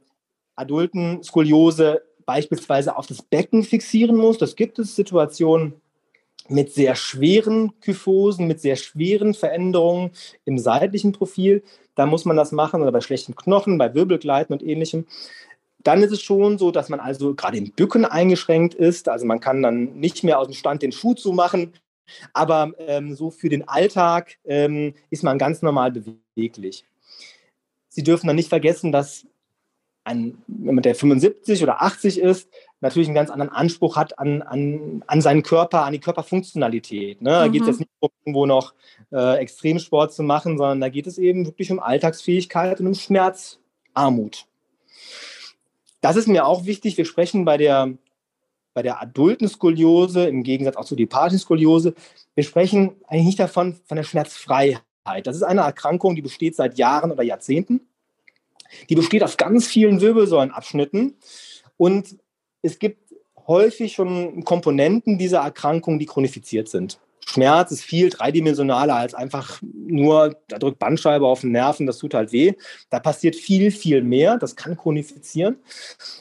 adulten Skoliose beispielsweise auf das Becken fixieren muss, das gibt es Situationen, mit sehr schweren Kyphosen, mit sehr schweren Veränderungen im seitlichen Profil. Da muss man das machen oder bei schlechten Knochen, bei Wirbelgleiten und ähnlichem. Dann ist es schon so, dass man also gerade im Bücken eingeschränkt ist. Also man kann dann nicht mehr aus dem Stand den Schuh zu machen. Aber ähm, so für den Alltag ähm, ist man ganz normal beweglich. Sie dürfen dann nicht vergessen, dass ein, man der 75 oder 80 ist, natürlich einen ganz anderen Anspruch hat an, an, an seinen Körper, an die Körperfunktionalität. Ne? Da geht es mhm. jetzt nicht um irgendwo noch äh, Extremsport zu machen, sondern da geht es eben wirklich um Alltagsfähigkeit und um Schmerzarmut. Das ist mir auch wichtig. Wir sprechen bei der, bei der adulten Skoliose, im Gegensatz auch zu der Skoliose, wir sprechen eigentlich nicht davon, von der Schmerzfreiheit. Das ist eine Erkrankung, die besteht seit Jahren oder Jahrzehnten. Die besteht aus ganz vielen Wirbelsäulenabschnitten und es gibt häufig schon Komponenten dieser Erkrankung, die chronifiziert sind. Schmerz ist viel dreidimensionaler als einfach nur, da drückt Bandscheibe auf den Nerven, das tut halt weh. Da passiert viel, viel mehr. Das kann chronifizieren.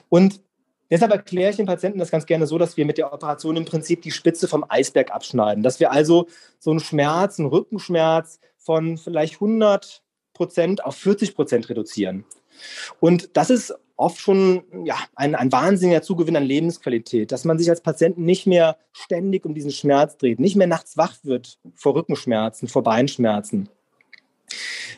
Und deshalb erkläre ich den Patienten das ganz gerne so, dass wir mit der Operation im Prinzip die Spitze vom Eisberg abschneiden. Dass wir also so einen Schmerz, einen Rückenschmerz von vielleicht 100 Prozent auf 40 Prozent reduzieren. Und das ist oft schon ja, ein, ein wahnsinniger Zugewinn an Lebensqualität, dass man sich als Patient nicht mehr ständig um diesen Schmerz dreht, nicht mehr nachts wach wird vor Rückenschmerzen, vor Beinschmerzen.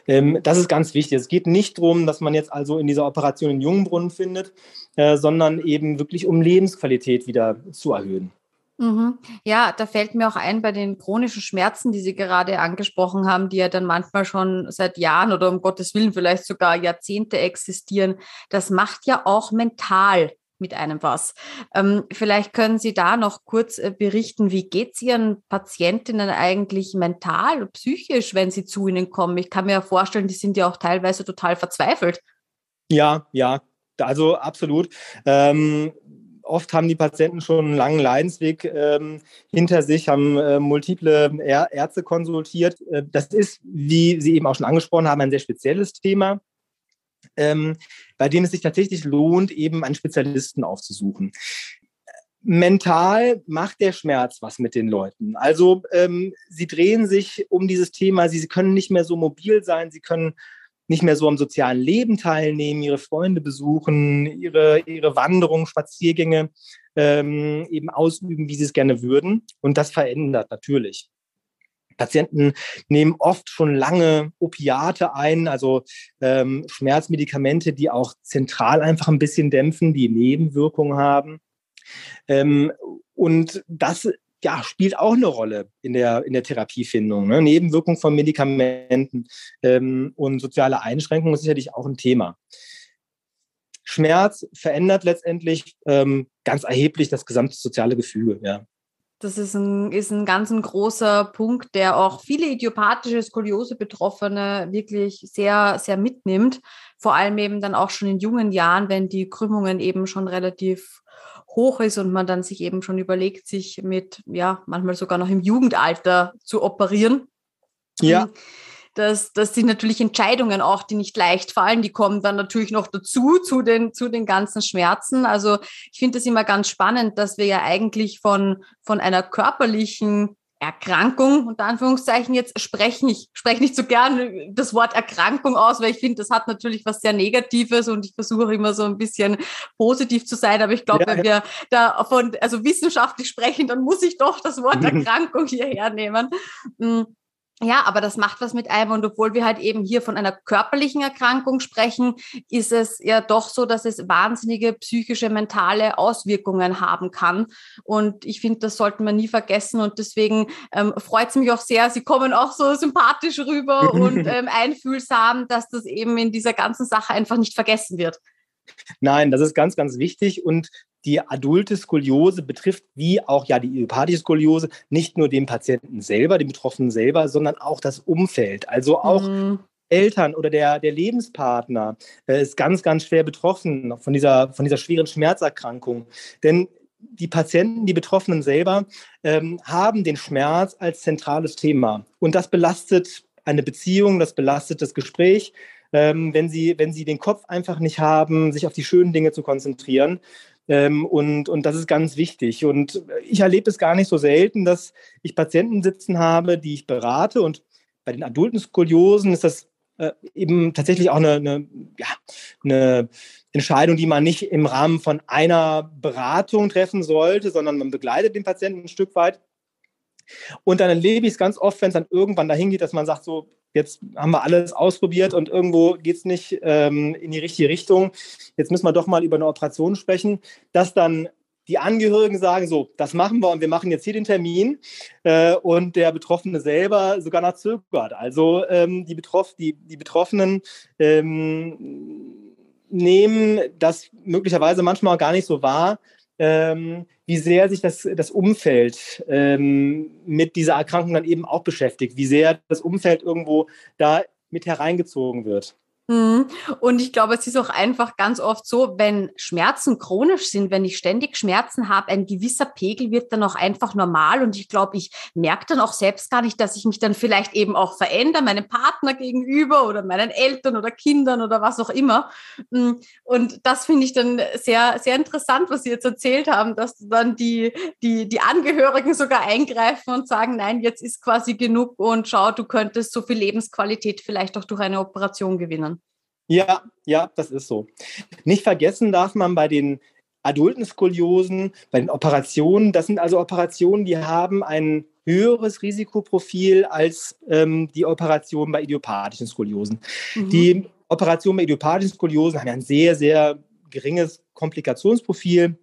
Ähm, das ist ganz wichtig. Es geht nicht darum, dass man jetzt also in dieser Operation einen Jungbrunnen findet, äh, sondern eben wirklich um Lebensqualität wieder zu erhöhen. Mhm. Ja, da fällt mir auch ein bei den chronischen Schmerzen, die Sie gerade angesprochen haben, die ja dann manchmal schon seit Jahren oder um Gottes Willen vielleicht sogar Jahrzehnte existieren. Das macht ja auch mental mit einem was. Ähm, vielleicht können Sie da noch kurz äh, berichten, wie geht es Ihren Patientinnen eigentlich mental, psychisch, wenn sie zu Ihnen kommen? Ich kann mir ja vorstellen, die sind ja auch teilweise total verzweifelt. Ja, ja, also absolut. Ähm, oft haben die Patienten schon einen langen Leidensweg ähm, hinter sich, haben äh, multiple Ärzte konsultiert. Äh, das ist, wie Sie eben auch schon angesprochen haben, ein sehr spezielles Thema, ähm, bei dem es sich tatsächlich lohnt, eben einen Spezialisten aufzusuchen. Mental macht der Schmerz was mit den Leuten. Also ähm, sie drehen sich um dieses Thema, sie, sie können nicht mehr so mobil sein, sie können nicht mehr so am sozialen Leben teilnehmen, ihre Freunde besuchen, ihre, ihre Wanderungen, Spaziergänge ähm, eben ausüben, wie sie es gerne würden. Und das verändert natürlich. Patienten nehmen oft schon lange Opiate ein, also ähm, Schmerzmedikamente, die auch zentral einfach ein bisschen dämpfen, die Nebenwirkungen haben. Ähm, und das ja, spielt auch eine Rolle in der, in der Therapiefindung. Ne? Nebenwirkung von Medikamenten ähm, und soziale Einschränkungen ist sicherlich auch ein Thema. Schmerz verändert letztendlich ähm, ganz erheblich das gesamte soziale Gefüge. Ja. Das ist ein, ist ein ganz ein großer Punkt, der auch viele idiopathische Skoliose-Betroffene wirklich sehr, sehr mitnimmt. Vor allem eben dann auch schon in jungen Jahren, wenn die Krümmungen eben schon relativ hoch ist und man dann sich eben schon überlegt, sich mit, ja, manchmal sogar noch im Jugendalter zu operieren. Ja. Ähm, das, das sind natürlich Entscheidungen auch, die nicht leicht fallen. Die kommen dann natürlich noch dazu, zu den, zu den ganzen Schmerzen. Also ich finde das immer ganz spannend, dass wir ja eigentlich von, von einer körperlichen Erkrankung, unter Anführungszeichen jetzt sprechen. Ich spreche nicht so gern das Wort Erkrankung aus, weil ich finde, das hat natürlich was sehr Negatives und ich versuche immer so ein bisschen positiv zu sein. Aber ich glaube, ja, wenn wir da von, also wissenschaftlich sprechen, dann muss ich doch das Wort Erkrankung hierher nehmen. Ja, aber das macht was mit einem. Und obwohl wir halt eben hier von einer körperlichen Erkrankung sprechen, ist es ja doch so, dass es wahnsinnige psychische, mentale Auswirkungen haben kann. Und ich finde, das sollten wir nie vergessen. Und deswegen ähm, freut es mich auch sehr, Sie kommen auch so sympathisch rüber und ähm, einfühlsam, dass das eben in dieser ganzen Sache einfach nicht vergessen wird. Nein, das ist ganz, ganz wichtig und die adulte Skoliose betrifft, wie auch ja die idiopathische Skoliose, nicht nur den Patienten selber, den Betroffenen selber, sondern auch das Umfeld. Also auch mhm. Eltern oder der, der Lebenspartner äh, ist ganz, ganz schwer betroffen von dieser, von dieser schweren Schmerzerkrankung. Denn die Patienten, die Betroffenen selber, ähm, haben den Schmerz als zentrales Thema. Und das belastet eine Beziehung, das belastet das Gespräch, ähm, wenn, sie, wenn sie den Kopf einfach nicht haben, sich auf die schönen Dinge zu konzentrieren. Ähm, und, und das ist ganz wichtig. Und ich erlebe es gar nicht so selten, dass ich Patienten sitzen habe, die ich berate. Und bei den adulten Skoliosen ist das äh, eben tatsächlich auch eine, eine, ja, eine Entscheidung, die man nicht im Rahmen von einer Beratung treffen sollte, sondern man begleitet den Patienten ein Stück weit. Und dann erlebe ich es ganz oft, wenn es dann irgendwann dahin geht, dass man sagt, so, jetzt haben wir alles ausprobiert und irgendwo geht es nicht ähm, in die richtige Richtung. Jetzt müssen wir doch mal über eine Operation sprechen, dass dann die Angehörigen sagen, so, das machen wir und wir machen jetzt hier den Termin äh, und der Betroffene selber sogar noch zögert. Also ähm, die, Betroff die, die Betroffenen ähm, nehmen das möglicherweise manchmal gar nicht so wahr, ähm, wie sehr sich das, das Umfeld ähm, mit dieser Erkrankung dann eben auch beschäftigt, wie sehr das Umfeld irgendwo da mit hereingezogen wird. Mhm. Und ich glaube, es ist auch einfach ganz oft so, wenn Schmerzen chronisch sind, wenn ich ständig Schmerzen habe, ein gewisser Pegel wird dann auch einfach normal. Und ich glaube, ich merke dann auch selbst gar nicht, dass ich mich dann vielleicht eben auch verändere, meinem Partner gegenüber oder meinen Eltern oder Kindern oder was auch immer. Mhm. Und das finde ich dann sehr, sehr interessant, was Sie jetzt erzählt haben, dass dann die, die, die Angehörigen sogar eingreifen und sagen, nein, jetzt ist quasi genug und schau, du könntest so viel Lebensqualität vielleicht auch durch eine Operation gewinnen. Ja, ja, das ist so. Nicht vergessen darf man bei den adulten Skoliosen, bei den Operationen, das sind also Operationen, die haben ein höheres Risikoprofil als ähm, die Operationen bei idiopathischen Skoliosen. Mhm. Die Operationen bei idiopathischen Skoliosen haben ja ein sehr, sehr geringes Komplikationsprofil,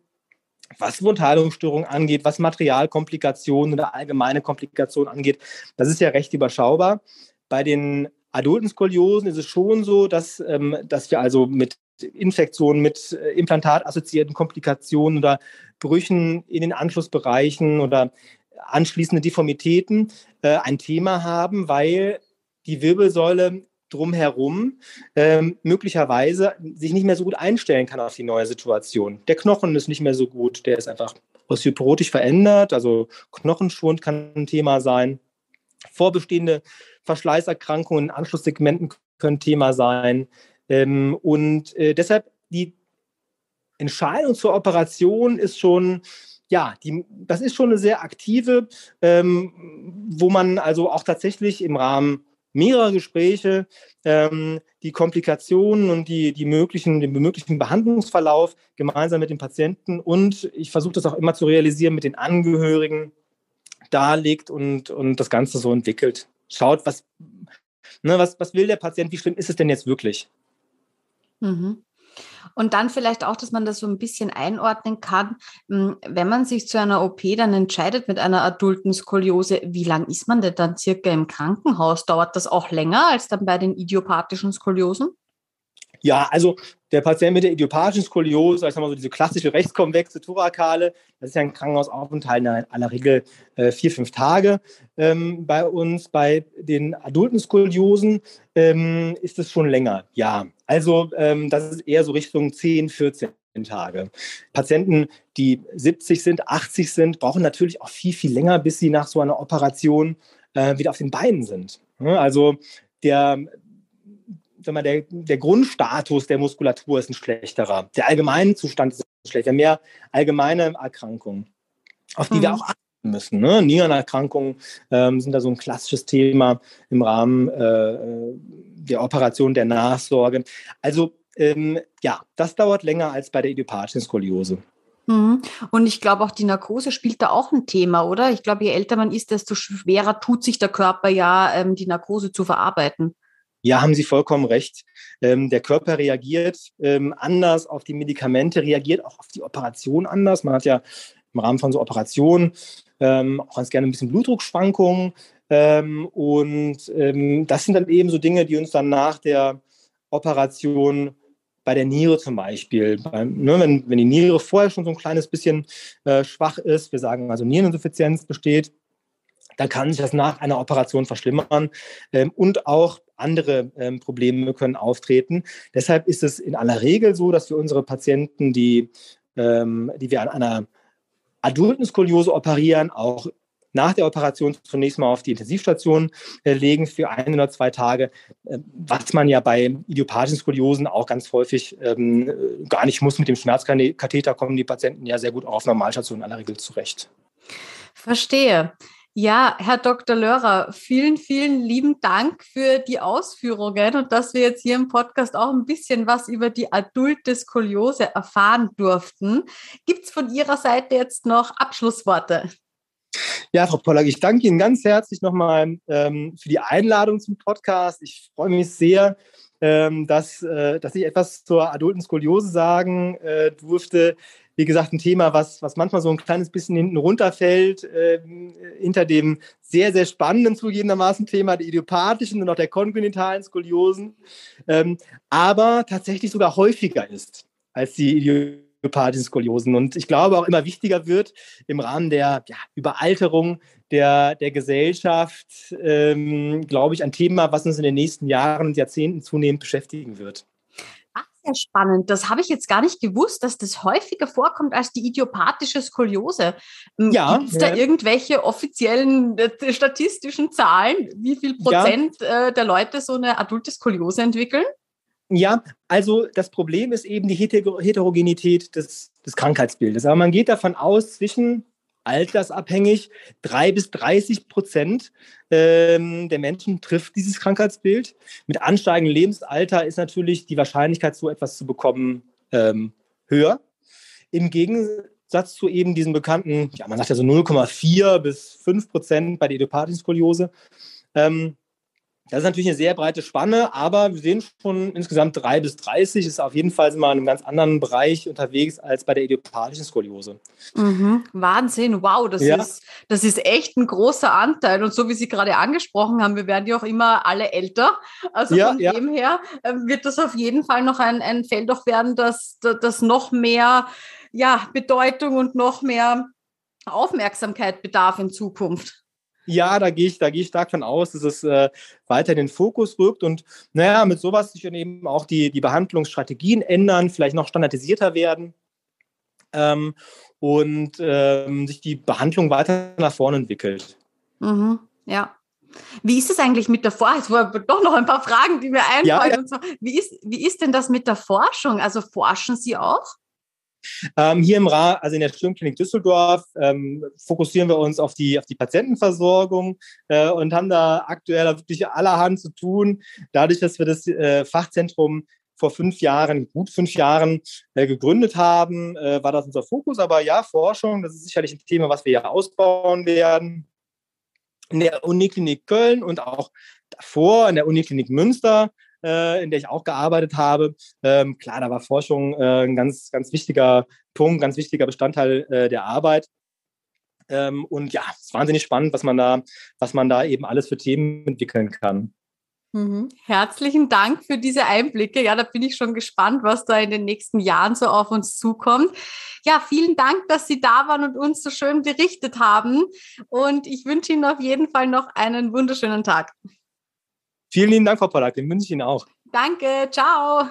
was Wundheilungsstörungen angeht, was Materialkomplikationen oder allgemeine Komplikationen angeht. Das ist ja recht überschaubar. Bei den adulten Skoliosen ist es schon so, dass, ähm, dass wir also mit Infektionen, mit äh, implantatassoziierten Komplikationen oder Brüchen in den Anschlussbereichen oder anschließende Deformitäten äh, ein Thema haben, weil die Wirbelsäule drumherum ähm, möglicherweise sich nicht mehr so gut einstellen kann auf die neue Situation. Der Knochen ist nicht mehr so gut, der ist einfach osteoporotisch verändert, also Knochenschwund kann ein Thema sein. Vorbestehende Verschleißerkrankungen in Anschlusssegmenten können Thema sein. Ähm, und äh, deshalb die Entscheidung zur Operation ist schon, ja, die, das ist schon eine sehr aktive, ähm, wo man also auch tatsächlich im Rahmen mehrerer Gespräche ähm, die Komplikationen und die, die möglichen, den möglichen Behandlungsverlauf gemeinsam mit dem Patienten und ich versuche das auch immer zu realisieren mit den Angehörigen darlegt und, und das Ganze so entwickelt schaut, was, ne, was, was will der Patient, wie schlimm ist es denn jetzt wirklich? Mhm. Und dann vielleicht auch, dass man das so ein bisschen einordnen kann, hm, wenn man sich zu einer OP dann entscheidet mit einer adulten Skoliose, wie lange ist man denn dann circa im Krankenhaus? Dauert das auch länger als dann bei den idiopathischen Skoliosen? Ja, also der Patient mit der idiopathischen Skoliose, ich sag mal so diese klassische rechtskonvexe Thorakale, das ist ja ein Krankenhausaufenthalt in aller Regel äh, vier, fünf Tage ähm, bei uns. Bei den adulten Skoliosen ähm, ist es schon länger, ja. Also ähm, das ist eher so Richtung 10, 14 Tage. Patienten, die 70 sind, 80 sind, brauchen natürlich auch viel, viel länger, bis sie nach so einer Operation äh, wieder auf den Beinen sind. Also der sag mal, der, der Grundstatus der Muskulatur ist ein schlechterer. Der allgemeine Zustand ist schlechter. Mehr allgemeine Erkrankungen, auf die mhm. wir auch achten müssen. Ne? Nierenerkrankungen ähm, sind da so ein klassisches Thema im Rahmen äh, der Operation der Nachsorge. Also ähm, ja, das dauert länger als bei der idiopathischen Skoliose. Mhm. Und ich glaube auch die Narkose spielt da auch ein Thema, oder? Ich glaube, je älter man ist, desto schwerer tut sich der Körper ja, ähm, die Narkose zu verarbeiten. Ja, haben Sie vollkommen recht. Ähm, der Körper reagiert ähm, anders auf die Medikamente, reagiert auch auf die Operation anders. Man hat ja im Rahmen von so Operationen ähm, auch ganz gerne ein bisschen Blutdruckschwankungen. Ähm, und ähm, das sind dann eben so Dinge, die uns dann nach der Operation bei der Niere zum Beispiel. Beim, ne, wenn, wenn die Niere vorher schon so ein kleines bisschen äh, schwach ist, wir sagen also Niereninsuffizienz besteht, dann kann sich das nach einer Operation verschlimmern ähm, und auch andere ähm, Probleme können auftreten. Deshalb ist es in aller Regel so, dass wir unsere Patienten, die, ähm, die wir an einer adulten Skoliose operieren, auch nach der Operation zunächst mal auf die Intensivstation äh, legen für ein oder zwei Tage, äh, was man ja bei idiopathischen Skoliosen auch ganz häufig ähm, gar nicht muss. Mit dem Schmerzkatheter kommen die Patienten ja sehr gut auf Normalstation in aller Regel zurecht. Verstehe. Ja, Herr Dr. Lörer, vielen, vielen lieben Dank für die Ausführungen und dass wir jetzt hier im Podcast auch ein bisschen was über die adulte erfahren durften. Gibt es von Ihrer Seite jetzt noch Abschlussworte? Ja, Frau Pollack, ich danke Ihnen ganz herzlich nochmal ähm, für die Einladung zum Podcast. Ich freue mich sehr, ähm, dass, äh, dass ich etwas zur adulten Skoliose sagen äh, durfte. Wie gesagt, ein Thema, was, was manchmal so ein kleines bisschen hinten runterfällt, äh, hinter dem sehr, sehr spannenden zugegebenermaßen Thema der idiopathischen und auch der kongenitalen Skoliosen, ähm, aber tatsächlich sogar häufiger ist als die idiopathischen Skoliosen. Und ich glaube auch immer wichtiger wird im Rahmen der ja, Überalterung der, der Gesellschaft, ähm, glaube ich, ein Thema, was uns in den nächsten Jahren und Jahrzehnten zunehmend beschäftigen wird sehr spannend. Das habe ich jetzt gar nicht gewusst, dass das häufiger vorkommt als die idiopathische Skoliose. Hm, ja. Gibt es da ja. irgendwelche offiziellen äh, statistischen Zahlen, wie viel Prozent ja. äh, der Leute so eine adulte Skoliose entwickeln? Ja, also das Problem ist eben die Heterogenität des, des Krankheitsbildes. Aber man geht davon aus, zwischen altersabhängig. Drei bis 30 Prozent ähm, der Menschen trifft dieses Krankheitsbild. Mit ansteigendem Lebensalter ist natürlich die Wahrscheinlichkeit, so etwas zu bekommen, ähm, höher. Im Gegensatz zu eben diesen bekannten, ja, man sagt ja so 0,4 bis 5 Prozent bei der idiopathischen Skoliose. Ähm, das ist natürlich eine sehr breite Spanne, aber wir sehen schon insgesamt 3 bis 30 ist auf jeden Fall wir in einem ganz anderen Bereich unterwegs als bei der idiopathischen Skoliose. Mhm. Wahnsinn, wow, das, ja. ist, das ist echt ein großer Anteil. Und so wie Sie gerade angesprochen haben, wir werden ja auch immer alle älter. Also ja, von ja. dem her äh, wird das auf jeden Fall noch ein, ein Feld auch werden, das, das noch mehr ja, Bedeutung und noch mehr Aufmerksamkeit bedarf in Zukunft. Ja, da gehe ich, da gehe ich stark von aus, dass es äh, weiter in den Fokus rückt und naja, mit sowas sich dann eben auch die, die Behandlungsstrategien ändern, vielleicht noch standardisierter werden ähm, und ähm, sich die Behandlung weiter nach vorne entwickelt. Mhm, ja. Wie ist es eigentlich mit der Forschung? Es waren doch noch ein paar Fragen, die mir einfallen. Ja, ja. Wie, ist, wie ist denn das mit der Forschung? Also forschen Sie auch? Ähm, hier im Ra also in der Sturmklinik Düsseldorf, ähm, fokussieren wir uns auf die, auf die Patientenversorgung äh, und haben da aktuell wirklich allerhand zu tun. Dadurch, dass wir das äh, Fachzentrum vor fünf Jahren, gut fünf Jahren äh, gegründet haben, äh, war das unser Fokus. Aber ja, Forschung, das ist sicherlich ein Thema, was wir ja ausbauen werden. In der Uniklinik Köln und auch davor in der Uniklinik Münster äh, in der ich auch gearbeitet habe. Ähm, klar, da war Forschung äh, ein ganz, ganz wichtiger Punkt, ganz wichtiger Bestandteil äh, der Arbeit. Ähm, und ja, es ist wahnsinnig spannend, was man da, was man da eben alles für Themen entwickeln kann. Mhm. Herzlichen Dank für diese Einblicke. Ja, da bin ich schon gespannt, was da in den nächsten Jahren so auf uns zukommt. Ja, vielen Dank, dass Sie da waren und uns so schön berichtet haben. Und ich wünsche Ihnen auf jeden Fall noch einen wunderschönen Tag. Vielen lieben Dank, Frau Pollack. Den wünsche ich Ihnen auch. Danke. Ciao.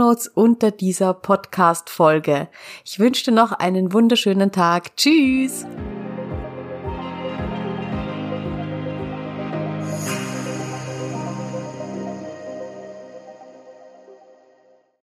Notes unter dieser Podcast-Folge. Ich wünsche dir noch einen wunderschönen Tag. Tschüss!